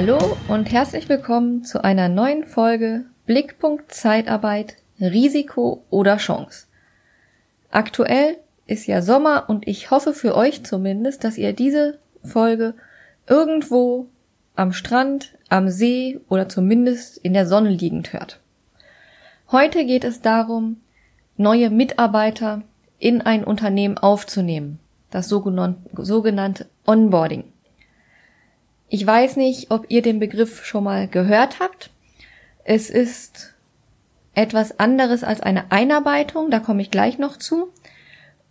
Hallo und herzlich willkommen zu einer neuen Folge Blickpunkt Zeitarbeit, Risiko oder Chance. Aktuell ist ja Sommer und ich hoffe für euch zumindest, dass ihr diese Folge irgendwo am Strand, am See oder zumindest in der Sonne liegend hört. Heute geht es darum, neue Mitarbeiter in ein Unternehmen aufzunehmen, das sogenannte Onboarding. Ich weiß nicht, ob ihr den Begriff schon mal gehört habt. Es ist etwas anderes als eine Einarbeitung, da komme ich gleich noch zu.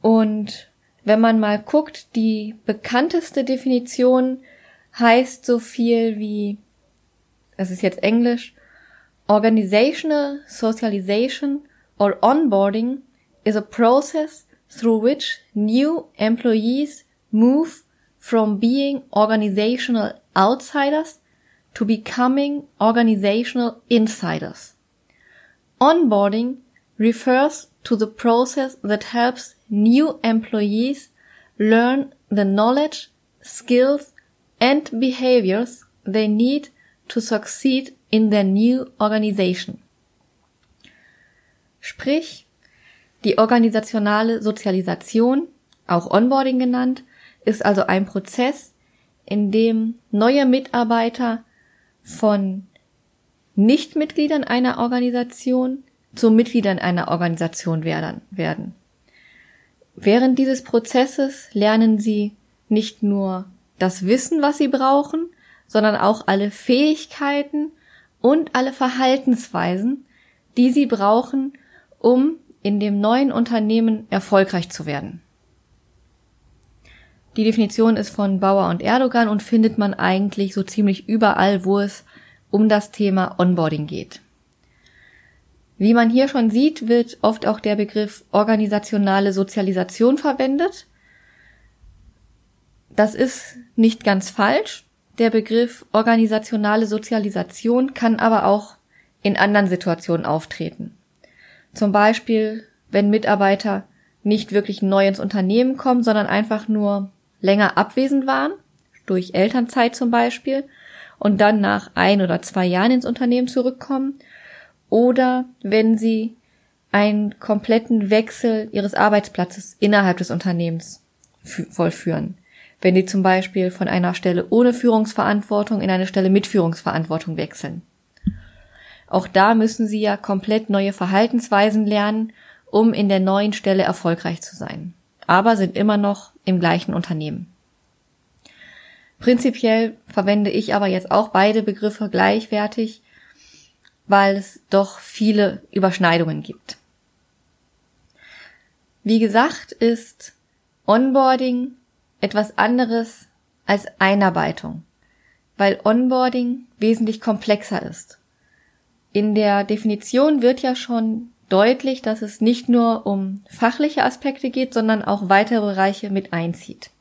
Und wenn man mal guckt, die bekannteste Definition heißt so viel wie, das ist jetzt Englisch, Organizational Socialization or Onboarding is a process through which new employees move from being organizational outsiders to becoming organizational insiders. Onboarding refers to the process that helps new employees learn the knowledge, skills, and behaviors they need to succeed in their new organization. Sprich, die organisationale Sozialisation, auch Onboarding genannt, ist also ein Prozess, in dem neue Mitarbeiter von Nichtmitgliedern einer Organisation zu Mitgliedern einer Organisation werden. Während dieses Prozesses lernen sie nicht nur das Wissen, was sie brauchen, sondern auch alle Fähigkeiten und alle Verhaltensweisen, die sie brauchen, um in dem neuen Unternehmen erfolgreich zu werden. Die Definition ist von Bauer und Erdogan und findet man eigentlich so ziemlich überall, wo es um das Thema Onboarding geht. Wie man hier schon sieht, wird oft auch der Begriff organisationale Sozialisation verwendet. Das ist nicht ganz falsch. Der Begriff organisationale Sozialisation kann aber auch in anderen Situationen auftreten. Zum Beispiel, wenn Mitarbeiter nicht wirklich neu ins Unternehmen kommen, sondern einfach nur länger abwesend waren, durch Elternzeit zum Beispiel, und dann nach ein oder zwei Jahren ins Unternehmen zurückkommen, oder wenn sie einen kompletten Wechsel ihres Arbeitsplatzes innerhalb des Unternehmens vollführen. Wenn die zum Beispiel von einer Stelle ohne Führungsverantwortung in eine Stelle mit Führungsverantwortung wechseln. Auch da müssen sie ja komplett neue Verhaltensweisen lernen, um in der neuen Stelle erfolgreich zu sein aber sind immer noch im gleichen Unternehmen. Prinzipiell verwende ich aber jetzt auch beide Begriffe gleichwertig, weil es doch viele Überschneidungen gibt. Wie gesagt, ist Onboarding etwas anderes als Einarbeitung, weil Onboarding wesentlich komplexer ist. In der Definition wird ja schon deutlich, dass es nicht nur um fachliche Aspekte geht, sondern auch weitere Bereiche mit einzieht.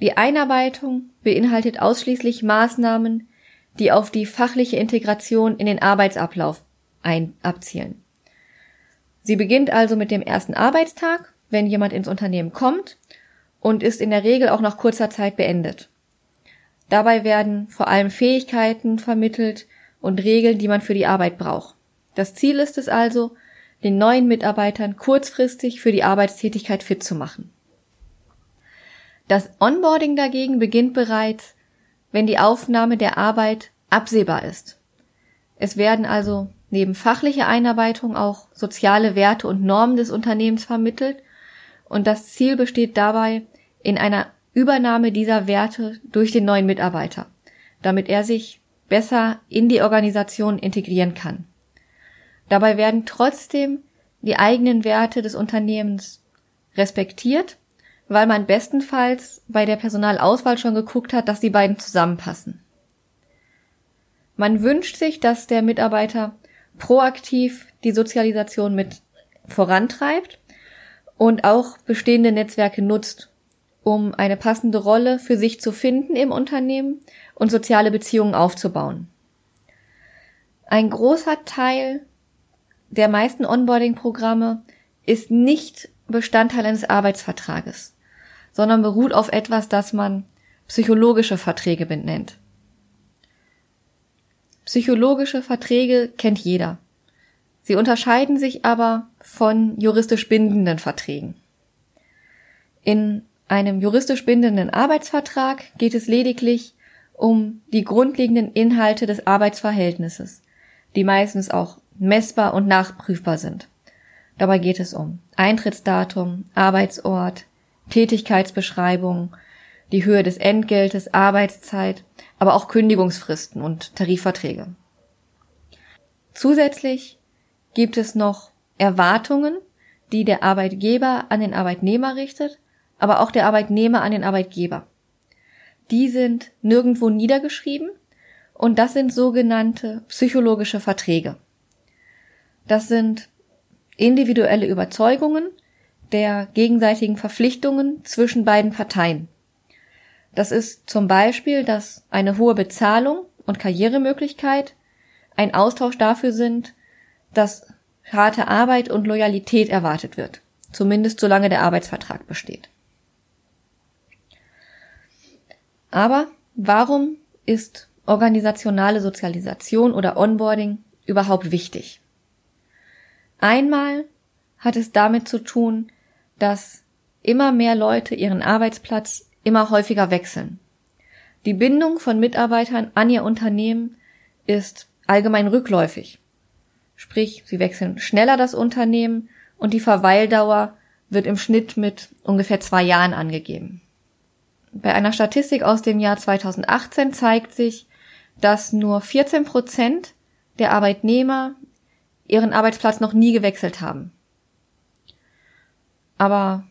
Die Einarbeitung beinhaltet ausschließlich Maßnahmen, die auf die fachliche Integration in den Arbeitsablauf ein abzielen. Sie beginnt also mit dem ersten Arbeitstag, wenn jemand ins Unternehmen kommt, und ist in der Regel auch nach kurzer Zeit beendet. Dabei werden vor allem Fähigkeiten vermittelt und Regeln, die man für die Arbeit braucht. Das Ziel ist es also, den neuen Mitarbeitern kurzfristig für die Arbeitstätigkeit fit zu machen. Das Onboarding dagegen beginnt bereits, wenn die Aufnahme der Arbeit absehbar ist. Es werden also neben fachlicher Einarbeitung auch soziale Werte und Normen des Unternehmens vermittelt und das Ziel besteht dabei in einer Übernahme dieser Werte durch den neuen Mitarbeiter, damit er sich besser in die Organisation integrieren kann. Dabei werden trotzdem die eigenen Werte des Unternehmens respektiert, weil man bestenfalls bei der Personalauswahl schon geguckt hat, dass die beiden zusammenpassen. Man wünscht sich, dass der Mitarbeiter proaktiv die Sozialisation mit vorantreibt und auch bestehende Netzwerke nutzt, um eine passende Rolle für sich zu finden im Unternehmen und soziale Beziehungen aufzubauen. Ein großer Teil der meisten Onboarding-Programme ist nicht Bestandteil eines Psychologische Verträge kennt jeder. Sie unterscheiden sich aber von juristisch bindenden Verträgen. In einem juristisch bindenden Arbeitsvertrag geht es lediglich um die grundlegenden Inhalte des Arbeitsverhältnisses, die meistens auch messbar und nachprüfbar sind. Dabei geht es um Eintrittsdatum, Arbeitsort, Tätigkeitsbeschreibung, die Höhe des Entgeltes, Arbeitszeit, aber auch Kündigungsfristen und Tarifverträge. Zusätzlich gibt es noch Erwartungen, die der Arbeitgeber an den Arbeitnehmer richtet, aber auch der Arbeitnehmer an den Arbeitgeber. Die sind nirgendwo niedergeschrieben und das sind sogenannte psychologische Verträge. Das sind individuelle Überzeugungen der gegenseitigen Verpflichtungen zwischen beiden Parteien. Das ist zum Beispiel, dass eine hohe Bezahlung und Karrieremöglichkeit ein Austausch dafür sind, dass harte Arbeit und Loyalität erwartet wird, zumindest solange der Arbeitsvertrag besteht. Aber warum ist organisationale Sozialisation oder Onboarding überhaupt wichtig? Einmal hat es damit zu tun, dass immer mehr Leute ihren Arbeitsplatz immer häufiger wechseln. Die Bindung von Mitarbeitern an ihr Unternehmen ist allgemein rückläufig. Sprich, sie wechseln schneller das Unternehmen und die Verweildauer wird im Schnitt mit ungefähr zwei Jahren angegeben. Bei einer Statistik aus dem Jahr 2018 zeigt sich, dass nur 14 Prozent der Arbeitnehmer ihren Arbeitsplatz noch nie gewechselt haben. Aber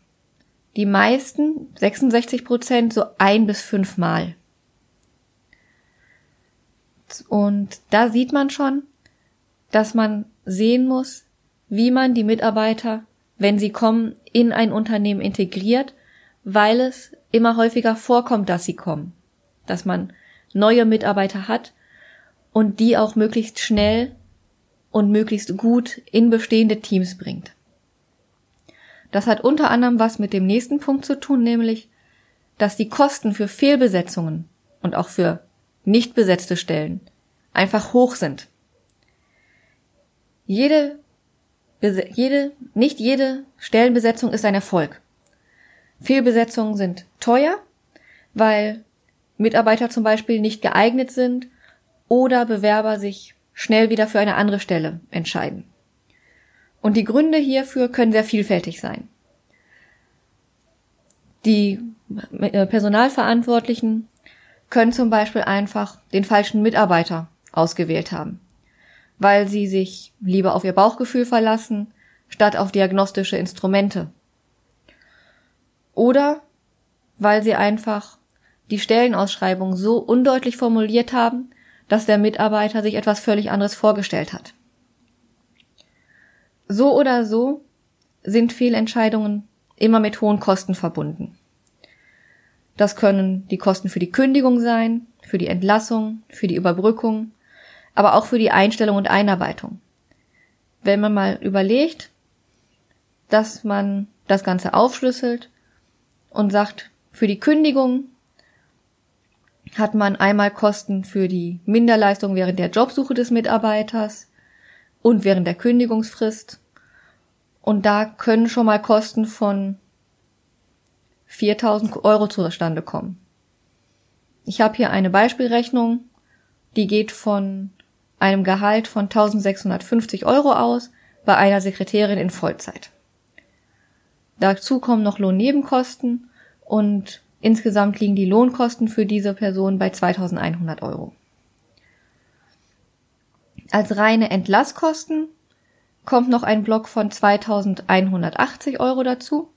die meisten, 66 Prozent, so ein bis fünfmal. Und da sieht man schon, dass man sehen muss, wie man die Mitarbeiter, wenn sie kommen, in ein Unternehmen integriert, weil es immer häufiger vorkommt, dass sie kommen. Dass man neue Mitarbeiter hat und die auch möglichst schnell und möglichst gut in bestehende Teams bringt. Das hat unter anderem was mit dem nächsten Punkt zu tun, nämlich, dass die Kosten für Fehlbesetzungen und auch für nicht besetzte Stellen einfach hoch sind. Jede, jede, nicht jede Stellenbesetzung ist ein Erfolg. Fehlbesetzungen sind teuer, weil Mitarbeiter zum Beispiel nicht geeignet sind oder Bewerber sich schnell wieder für eine andere Stelle entscheiden. Und die Gründe hierfür können sehr vielfältig sein. Die äh, Personalverantwortlichen können zum Beispiel einfach den falschen Mitarbeiter ausgewählt haben, weil sie sich lieber auf ihr Bauchgefühl verlassen, statt auf diagnostische Instrumente. Oder weil sie einfach die Stellenausschreibung so undeutlich formuliert haben, dass der Mitarbeiter sich etwas völlig anderes vorgestellt hat. So oder so sind Fehlentscheidungen immer mit hohen Kosten verbunden. Das können die Kosten für die Kündigung sein, für die Entlassung, für die Überbrückung, aber auch für die Einstellung und Einarbeitung. Wenn man mal überlegt, dass man das Ganze aufschlüsselt und sagt, für die Kündigung hat man einmal Kosten für die Minderleistung während der Jobsuche des Mitarbeiters und während der Kündigungsfrist und da können schon mal Kosten von 4000 Euro zustande kommen. Ich habe hier eine Beispielrechnung, die geht von einem Gehalt von 1650 Euro aus bei einer Sekretärin in Vollzeit. Dazu kommen noch Lohnnebenkosten und insgesamt liegen die Lohnkosten für diese Person bei 2100 Euro. Als reine Entlasskosten kommt noch ein Block von 2180 Euro dazu.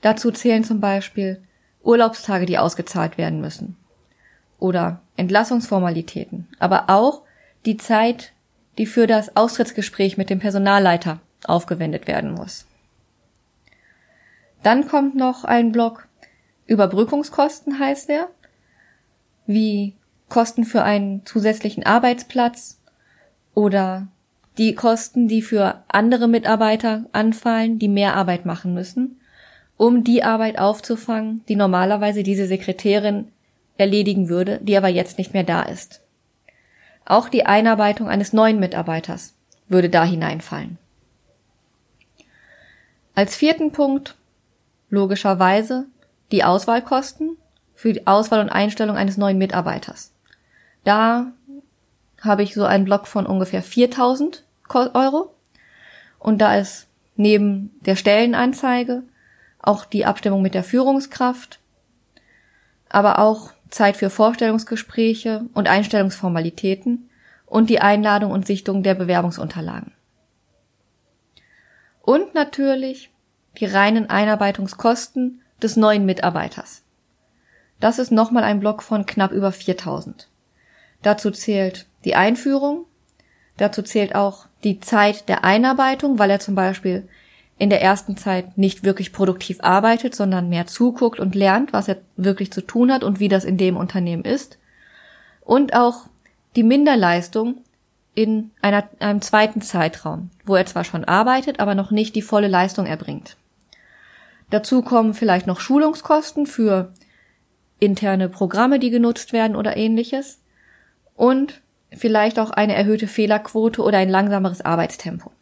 Dazu zählen zum Beispiel Urlaubstage, die ausgezahlt werden müssen. Oder Entlassungsformalitäten. Aber auch die Zeit, die für das Austrittsgespräch mit dem Personalleiter aufgewendet werden muss. Dann kommt noch ein Block Überbrückungskosten heißt er, wie Kosten für einen zusätzlichen Arbeitsplatz oder die Kosten, die für andere Mitarbeiter anfallen, die mehr Arbeit machen müssen, um die Arbeit aufzufangen, die normalerweise diese Sekretärin erledigen würde, die aber jetzt nicht mehr da ist. Auch die Einarbeitung eines neuen Mitarbeiters würde da hineinfallen. Als vierten Punkt logischerweise die Auswahlkosten für die Auswahl und Einstellung eines neuen Mitarbeiters. Da habe ich so einen Block von ungefähr 4000 Euro. Und da ist neben der Stellenanzeige auch die Abstimmung mit der Führungskraft, aber auch Zeit für Vorstellungsgespräche und Einstellungsformalitäten und die Einladung und Sichtung der Bewerbungsunterlagen. Und natürlich die reinen Einarbeitungskosten des neuen Mitarbeiters. Das ist nochmal ein Block von knapp über 4000. Dazu zählt die Einführung, dazu zählt auch die Zeit der Einarbeitung, weil er zum Beispiel in der ersten Zeit nicht wirklich produktiv arbeitet, sondern mehr zuguckt und lernt, was er wirklich zu tun hat und wie das in dem Unternehmen ist. Und auch die Minderleistung in einer, einem zweiten Zeitraum, wo er zwar schon arbeitet, aber noch nicht die volle Leistung erbringt. Dazu kommen vielleicht noch Schulungskosten für interne Programme, die genutzt werden oder ähnliches. Und vielleicht auch eine erhöhte Fehlerquote oder ein langsameres Arbeitstempo.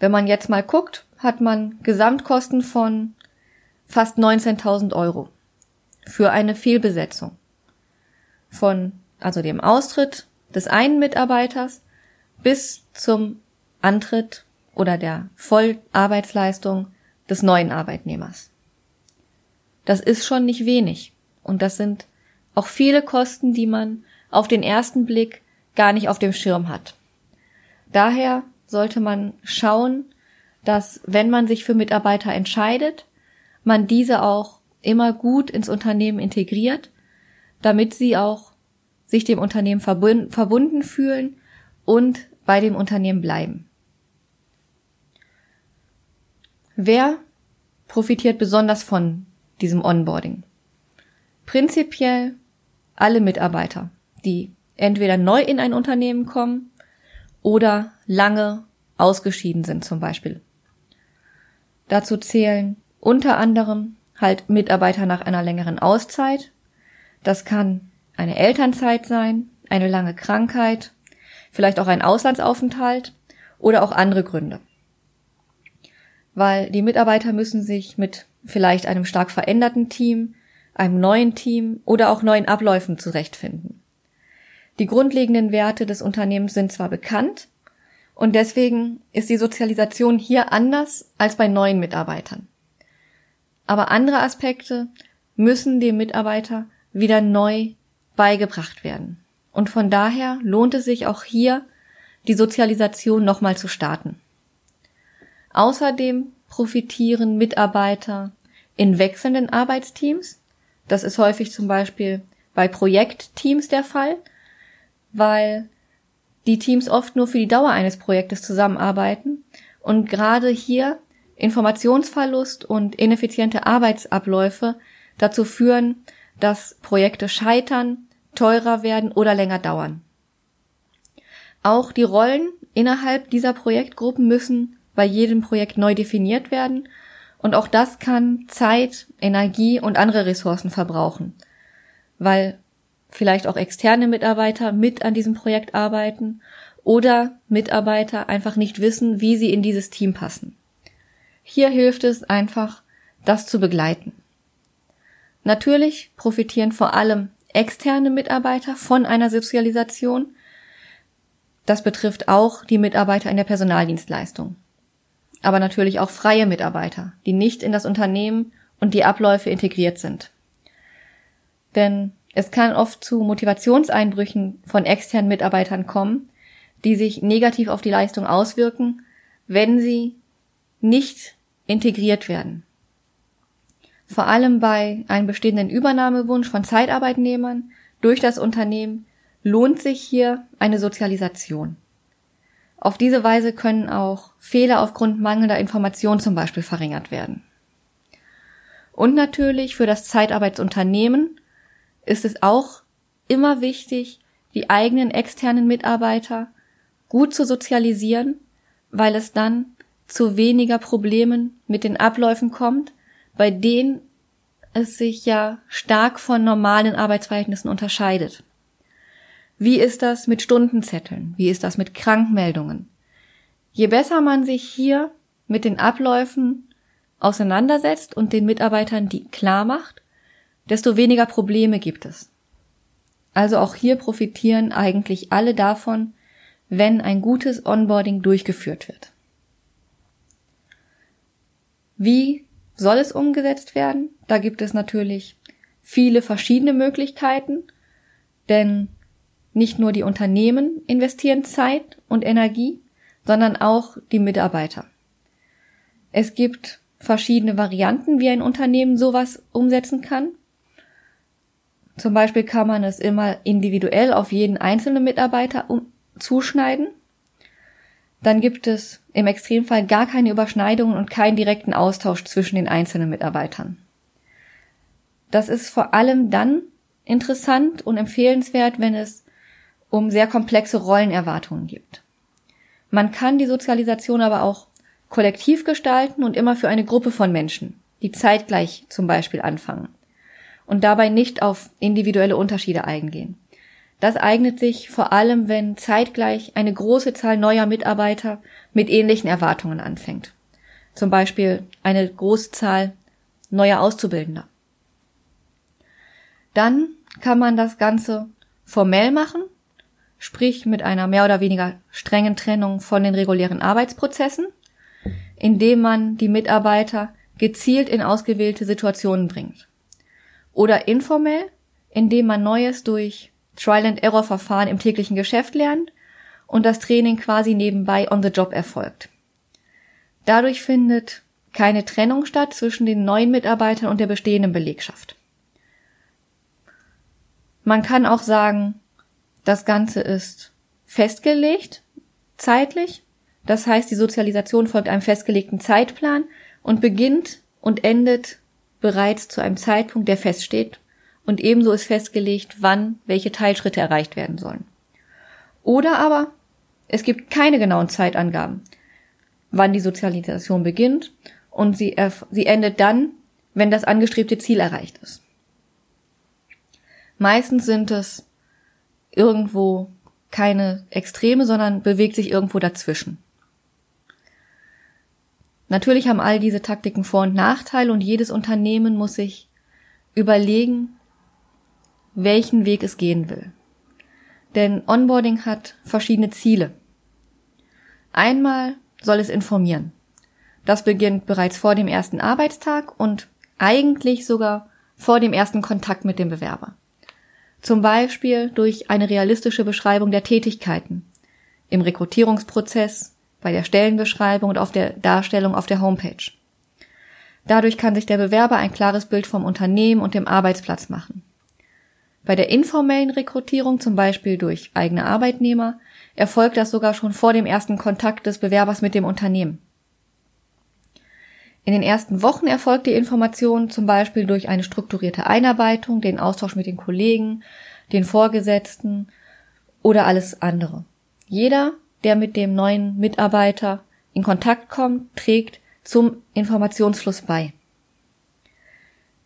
Wenn man jetzt mal guckt, hat man Gesamtkosten von fast 19.000 Euro für eine Fehlbesetzung. Von, also dem Austritt des einen Mitarbeiters bis zum Antritt oder der Vollarbeitsleistung des neuen Arbeitnehmers. Das ist schon nicht wenig. Und das sind auch viele Kosten, die man auf den ersten Blick gar nicht auf dem Schirm hat. Daher sollte man schauen, dass wenn man sich für Mitarbeiter entscheidet, man diese auch immer gut ins Unternehmen integriert, damit sie auch sich dem Unternehmen verbunden fühlen und bei dem Unternehmen bleiben. Wer profitiert besonders von diesem Onboarding? Prinzipiell alle Mitarbeiter die entweder neu in ein Unternehmen kommen oder lange ausgeschieden sind zum Beispiel. Dazu zählen unter anderem halt Mitarbeiter nach einer längeren Auszeit. Das kann eine Elternzeit sein, eine lange Krankheit, vielleicht auch ein Auslandsaufenthalt oder auch andere Gründe. Weil die Mitarbeiter müssen sich mit vielleicht einem stark veränderten Team, einem neuen Team oder auch neuen Abläufen zurechtfinden. Die grundlegenden Werte des Unternehmens sind zwar bekannt, und deswegen ist die Sozialisation hier anders als bei neuen Mitarbeitern. Aber andere Aspekte müssen dem Mitarbeiter wieder neu beigebracht werden. Und von daher lohnt es sich auch hier, die Sozialisation nochmal zu starten. Außerdem profitieren Mitarbeiter in wechselnden Arbeitsteams. Das ist häufig zum Beispiel bei Projektteams der Fall, weil die Teams oft nur für die Dauer eines Projektes zusammenarbeiten und gerade hier Informationsverlust und ineffiziente Arbeitsabläufe dazu führen, dass Projekte scheitern, teurer werden oder länger dauern. Auch die Rollen innerhalb dieser Projektgruppen müssen bei jedem Projekt neu definiert werden und auch das kann Zeit, Energie und andere Ressourcen verbrauchen, weil vielleicht auch externe Mitarbeiter mit an diesem Projekt arbeiten oder Mitarbeiter einfach nicht wissen, wie sie in dieses Team passen. Hier hilft es einfach, das zu begleiten. Natürlich profitieren vor allem externe Mitarbeiter von einer Sozialisation. Das betrifft auch die Mitarbeiter in der Personaldienstleistung. Aber natürlich auch freie Mitarbeiter, die nicht in das Unternehmen und die Abläufe integriert sind. Denn es kann oft zu Motivationseinbrüchen von externen Mitarbeitern kommen, die sich negativ auf die Leistung auswirken, wenn sie nicht integriert werden. Vor allem bei einem bestehenden Übernahmewunsch von Zeitarbeitnehmern durch das Unternehmen lohnt sich hier eine Sozialisation. Auf diese Weise können auch Fehler aufgrund mangelnder Information zum Beispiel verringert werden. Und natürlich für das Zeitarbeitsunternehmen ist es auch immer wichtig, die eigenen externen Mitarbeiter gut zu sozialisieren, weil es dann zu weniger Problemen mit den Abläufen kommt, bei denen es sich ja stark von normalen Arbeitsverhältnissen unterscheidet. Wie ist das mit Stundenzetteln? Wie ist das mit Krankmeldungen? Je besser man sich hier mit den Abläufen auseinandersetzt und den Mitarbeitern die klar macht, desto weniger Probleme gibt es. Also auch hier profitieren eigentlich alle davon, wenn ein gutes Onboarding durchgeführt wird. Wie soll es umgesetzt werden? Da gibt es natürlich viele verschiedene Möglichkeiten, denn nicht nur die Unternehmen investieren Zeit und Energie, sondern auch die Mitarbeiter. Es gibt verschiedene Varianten, wie ein Unternehmen sowas umsetzen kann. Zum Beispiel kann man es immer individuell auf jeden einzelnen Mitarbeiter um, zuschneiden. Dann gibt es im Extremfall gar keine Überschneidungen und keinen direkten Austausch zwischen den einzelnen Mitarbeitern. Das ist vor allem dann interessant und empfehlenswert, wenn es um sehr komplexe Rollenerwartungen gibt. Man kann die Sozialisation aber auch kollektiv gestalten und immer für eine Gruppe von Menschen, die zeitgleich zum Beispiel anfangen und dabei nicht auf individuelle Unterschiede eingehen. Das eignet sich vor allem, wenn zeitgleich eine große Zahl neuer Mitarbeiter mit ähnlichen Erwartungen anfängt. Zum Beispiel eine große Zahl neuer Auszubildender. Dann kann man das Ganze formell machen sprich mit einer mehr oder weniger strengen Trennung von den regulären Arbeitsprozessen, indem man die Mitarbeiter gezielt in ausgewählte Situationen bringt. Oder informell, indem man Neues durch Trial-and-Error-Verfahren im täglichen Geschäft lernt und das Training quasi nebenbei on the job erfolgt. Dadurch findet keine Trennung statt zwischen den neuen Mitarbeitern und der bestehenden Belegschaft. Man kann auch sagen, das Ganze ist festgelegt, zeitlich. Das heißt, die Sozialisation folgt einem festgelegten Zeitplan und beginnt und endet bereits zu einem Zeitpunkt, der feststeht. Und ebenso ist festgelegt, wann welche Teilschritte erreicht werden sollen. Oder aber es gibt keine genauen Zeitangaben, wann die Sozialisation beginnt und sie, sie endet dann, wenn das angestrebte Ziel erreicht ist. Meistens sind es irgendwo keine Extreme, sondern bewegt sich irgendwo dazwischen. Natürlich haben all diese Taktiken Vor- und Nachteile und jedes Unternehmen muss sich überlegen, welchen Weg es gehen will. Denn Onboarding hat verschiedene Ziele. Einmal soll es informieren. Das beginnt bereits vor dem ersten Arbeitstag und eigentlich sogar vor dem ersten Kontakt mit dem Bewerber. Zum Beispiel durch eine realistische Beschreibung der Tätigkeiten im Rekrutierungsprozess, bei der Stellenbeschreibung und auf der Darstellung auf der Homepage. Dadurch kann sich der Bewerber ein klares Bild vom Unternehmen und dem Arbeitsplatz machen. Bei der informellen Rekrutierung, zum Beispiel durch eigene Arbeitnehmer, erfolgt das sogar schon vor dem ersten Kontakt des Bewerbers mit dem Unternehmen. In den ersten Wochen erfolgt die Information zum Beispiel durch eine strukturierte Einarbeitung, den Austausch mit den Kollegen, den Vorgesetzten oder alles andere. Jeder, der mit dem neuen Mitarbeiter in Kontakt kommt, trägt zum Informationsfluss bei.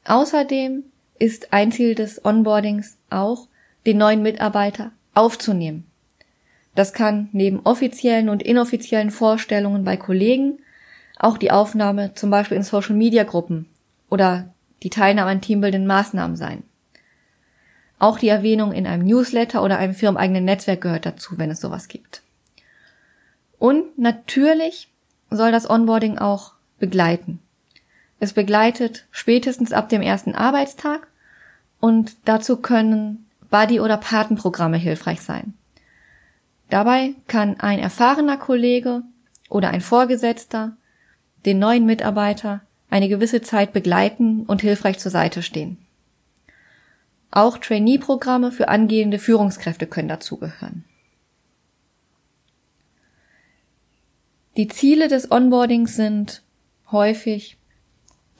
Außerdem ist ein Ziel des Onboardings auch, den neuen Mitarbeiter aufzunehmen. Das kann neben offiziellen und inoffiziellen Vorstellungen bei Kollegen auch die Aufnahme zum Beispiel in Social-Media-Gruppen oder die Teilnahme an teambildenden Maßnahmen sein. Auch die Erwähnung in einem Newsletter oder einem firmeneigenen Netzwerk gehört dazu, wenn es sowas gibt. Und natürlich soll das Onboarding auch begleiten. Es begleitet spätestens ab dem ersten Arbeitstag und dazu können Buddy- oder Patenprogramme hilfreich sein. Dabei kann ein erfahrener Kollege oder ein Vorgesetzter den neuen Mitarbeiter eine gewisse Zeit begleiten und hilfreich zur Seite stehen. Auch Trainee-Programme für angehende Führungskräfte können dazugehören. Die Ziele des Onboardings sind häufig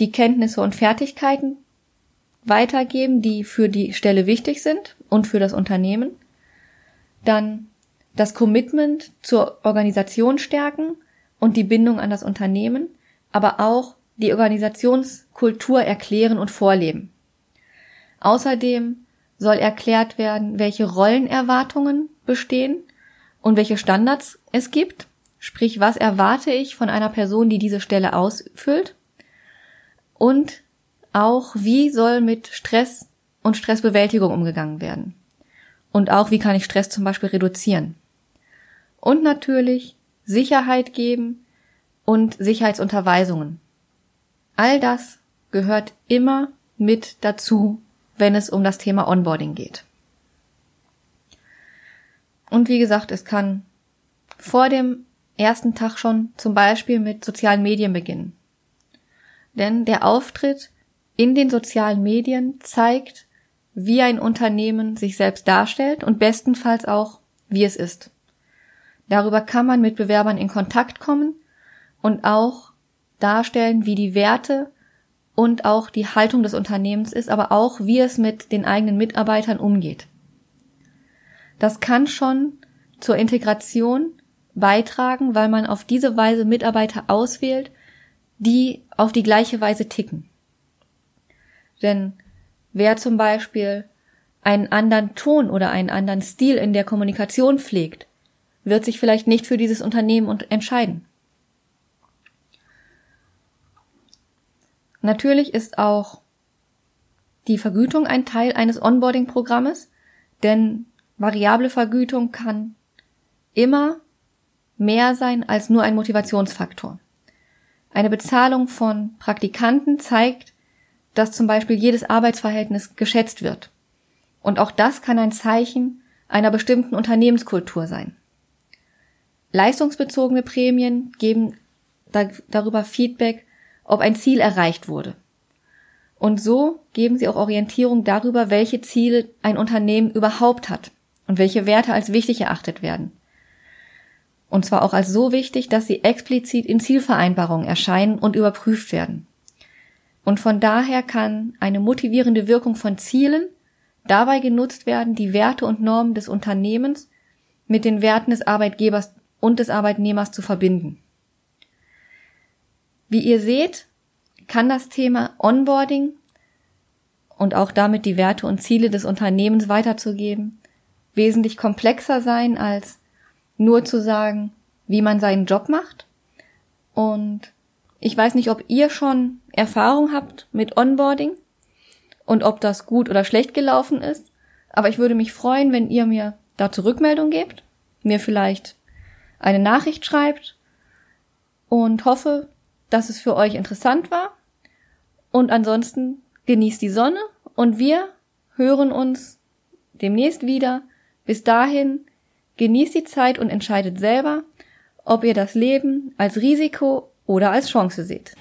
die Kenntnisse und Fertigkeiten weitergeben, die für die Stelle wichtig sind und für das Unternehmen. Dann das Commitment zur Organisation stärken und die Bindung an das Unternehmen aber auch die Organisationskultur erklären und vorleben. Außerdem soll erklärt werden, welche Rollenerwartungen bestehen und welche Standards es gibt. Sprich, was erwarte ich von einer Person, die diese Stelle ausfüllt? Und auch, wie soll mit Stress und Stressbewältigung umgegangen werden? Und auch, wie kann ich Stress zum Beispiel reduzieren? Und natürlich Sicherheit geben und Sicherheitsunterweisungen. All das gehört immer mit dazu, wenn es um das Thema Onboarding geht. Und wie gesagt, es kann vor dem ersten Tag schon zum Beispiel mit sozialen Medien beginnen. Denn der Auftritt in den sozialen Medien zeigt, wie ein Unternehmen sich selbst darstellt und bestenfalls auch, wie es ist. Darüber kann man mit Bewerbern in Kontakt kommen und auch darstellen, wie die Werte und auch die Haltung des Unternehmens ist, aber auch, wie es mit den eigenen Mitarbeitern umgeht. Das kann schon zur Integration beitragen, weil man auf diese Weise Mitarbeiter auswählt, die auf die gleiche Weise ticken. Denn wer zum Beispiel einen anderen Ton oder einen anderen Stil in der Kommunikation pflegt, wird sich vielleicht nicht für dieses Unternehmen entscheiden. Natürlich ist auch die Vergütung ein Teil eines Onboarding-Programmes, denn variable Vergütung kann immer mehr sein als nur ein Motivationsfaktor. Eine Bezahlung von Praktikanten zeigt, dass zum Beispiel jedes Arbeitsverhältnis geschätzt wird. Und auch das kann ein Zeichen einer bestimmten Unternehmenskultur sein. Leistungsbezogene Prämien geben darüber Feedback, ob ein Ziel erreicht wurde. Und so geben sie auch Orientierung darüber, welche Ziele ein Unternehmen überhaupt hat und welche Werte als wichtig erachtet werden. Und zwar auch als so wichtig, dass sie explizit in Zielvereinbarungen erscheinen und überprüft werden. Und von daher kann eine motivierende Wirkung von Zielen dabei genutzt werden, die Werte und Normen des Unternehmens mit den Werten des Arbeitgebers und des Arbeitnehmers zu verbinden. Wie ihr seht, kann das Thema Onboarding und auch damit die Werte und Ziele des Unternehmens weiterzugeben wesentlich komplexer sein als nur zu sagen, wie man seinen Job macht. Und ich weiß nicht, ob ihr schon Erfahrung habt mit Onboarding und ob das gut oder schlecht gelaufen ist. Aber ich würde mich freuen, wenn ihr mir dazu Rückmeldung gebt, mir vielleicht eine Nachricht schreibt und hoffe, dass es für euch interessant war. Und ansonsten genießt die Sonne und wir hören uns demnächst wieder bis dahin genießt die Zeit und entscheidet selber, ob ihr das Leben als Risiko oder als Chance seht.